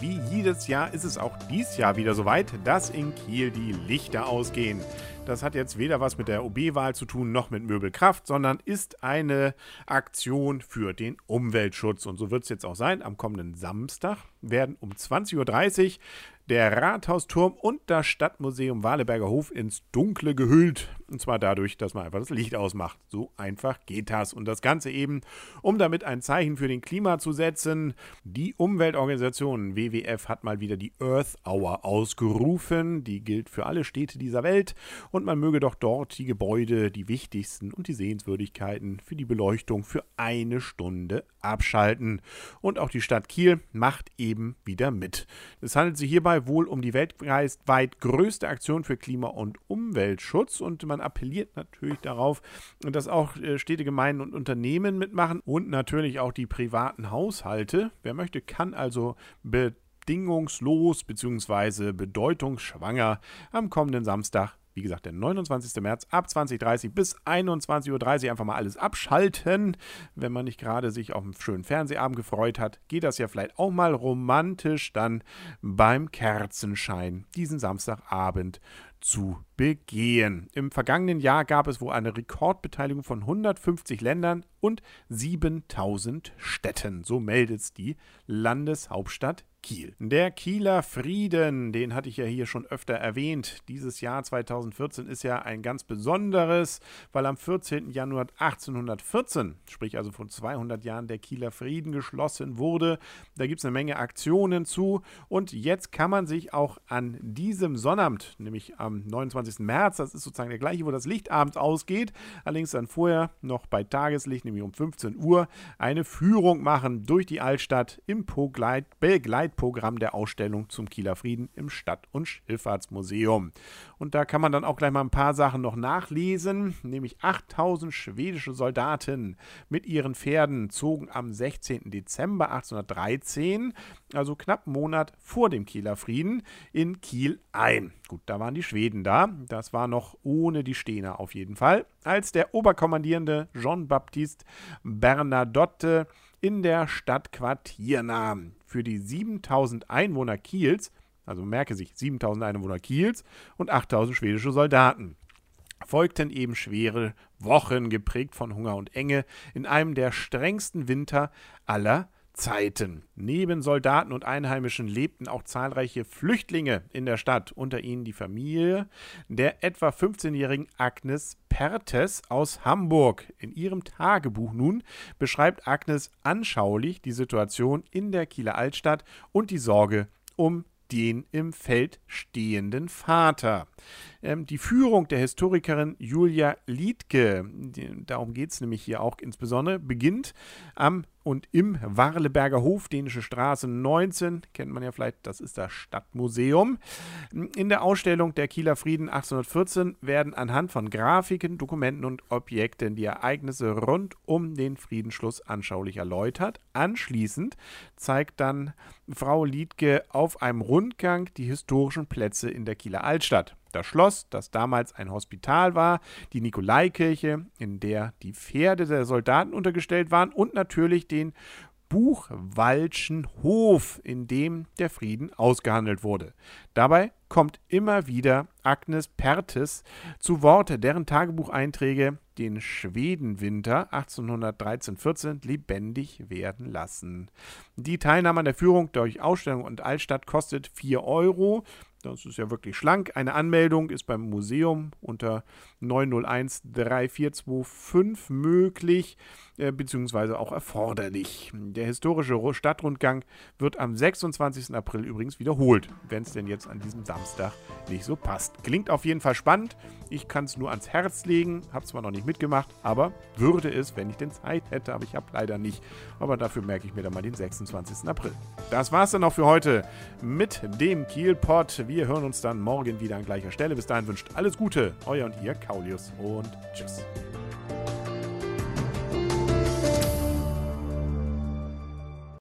Wie jedes Jahr ist es auch dies Jahr wieder soweit, dass in Kiel die Lichter ausgehen. Das hat jetzt weder was mit der OB-Wahl zu tun noch mit Möbelkraft, sondern ist eine Aktion für den Umweltschutz. Und so wird es jetzt auch sein. Am kommenden Samstag werden um 20.30 Uhr der Rathausturm und das Stadtmuseum Waleberger Hof ins Dunkle gehüllt. Und zwar dadurch, dass man einfach das Licht ausmacht. So einfach geht das. Und das Ganze eben, um damit ein Zeichen für den Klima zu setzen. Die Umweltorganisation WWF hat mal wieder die Earth Hour ausgerufen. Die gilt für alle Städte dieser Welt. Und man möge doch dort die Gebäude, die wichtigsten und die Sehenswürdigkeiten für die Beleuchtung für eine Stunde abschalten. Und auch die Stadt Kiel macht eben wieder mit. Es handelt sich hierbei wohl um die weltweit größte Aktion für Klima- und Umweltschutz und man appelliert natürlich darauf, dass auch äh, Städte, Gemeinden und Unternehmen mitmachen und natürlich auch die privaten Haushalte. Wer möchte, kann also bedingungslos bzw. bedeutungsschwanger am kommenden Samstag wie gesagt, der 29. März ab 20.30 bis 21.30 Uhr einfach mal alles abschalten. Wenn man nicht gerade sich auf einen schönen Fernsehabend gefreut hat, geht das ja vielleicht auch mal romantisch dann beim Kerzenschein diesen Samstagabend zu begehen. Im vergangenen Jahr gab es wohl eine Rekordbeteiligung von 150 Ländern und 7000 Städten. So meldet es die Landeshauptstadt Kiel. Der Kieler Frieden, den hatte ich ja hier schon öfter erwähnt. Dieses Jahr 2014 ist ja ein ganz besonderes, weil am 14. Januar 1814, sprich also vor 200 Jahren, der Kieler Frieden geschlossen wurde. Da gibt es eine Menge Aktionen zu und jetzt kann man sich auch an diesem Sonnabend, nämlich am 29. März, das ist sozusagen der gleiche, wo das Licht abends ausgeht, allerdings dann vorher noch bei Tageslicht, nämlich um 15 Uhr, eine Führung machen durch die Altstadt im Begleit Begleitprogramm der Ausstellung zum Kieler Frieden im Stadt- und Schifffahrtsmuseum. Und da kann man dann auch gleich mal ein paar Sachen noch nachlesen, nämlich 8000 schwedische Soldaten mit ihren Pferden zogen am 16. Dezember 1813, also knapp einen Monat vor dem Kieler Frieden, in Kiel ein. Gut, da waren die Schweden da. Das war noch ohne die Stener auf jeden Fall. Als der Oberkommandierende Jean-Baptiste Bernadotte in der Stadt Quartier nahm. Für die 7000 Einwohner Kiels, also merke sich 7000 Einwohner Kiels und 8000 schwedische Soldaten folgten eben schwere Wochen geprägt von Hunger und Enge in einem der strengsten Winter aller Zeiten. Neben Soldaten und Einheimischen lebten auch zahlreiche Flüchtlinge in der Stadt, unter ihnen die Familie der etwa 15-jährigen Agnes Pertes aus Hamburg. In ihrem Tagebuch nun beschreibt Agnes anschaulich die Situation in der Kieler Altstadt und die Sorge um den im Feld stehenden Vater. Ähm, die Führung der Historikerin Julia Liedke, darum geht es nämlich hier auch insbesondere, beginnt am und im Warleberger Hof, Dänische Straße 19, kennt man ja vielleicht, das ist das Stadtmuseum. In der Ausstellung Der Kieler Frieden 1814 werden anhand von Grafiken, Dokumenten und Objekten die Ereignisse rund um den Friedensschluss anschaulich erläutert. Anschließend zeigt dann Frau Liedke auf einem Rundgang die historischen Plätze in der Kieler Altstadt das Schloss, das damals ein Hospital war, die Nikolaikirche, in der die Pferde der Soldaten untergestellt waren und natürlich den Buchwaldschen Hof, in dem der Frieden ausgehandelt wurde. Dabei kommt immer wieder Agnes Pertes zu Worte, deren Tagebucheinträge den Schwedenwinter 1813-14 lebendig werden lassen. Die Teilnahme an der Führung durch Ausstellung und Altstadt kostet 4 Euro. Das ist ja wirklich schlank. Eine Anmeldung ist beim Museum unter 901 3425 möglich äh, beziehungsweise auch erforderlich. Der historische Stadtrundgang wird am 26. April übrigens wiederholt, wenn es denn jetzt an diesem Samstag nicht so passt. Klingt auf jeden Fall spannend. Ich kann es nur ans Herz legen. Habe zwar noch nicht mitgemacht, aber würde es, wenn ich denn Zeit hätte, aber ich habe leider nicht. Aber dafür merke ich mir dann mal den 26. April. Das war es dann auch für heute mit dem Kielpot. Wir hören uns dann morgen wieder an gleicher Stelle. Bis dahin wünscht alles Gute. Euer und ihr, Kaulius und tschüss.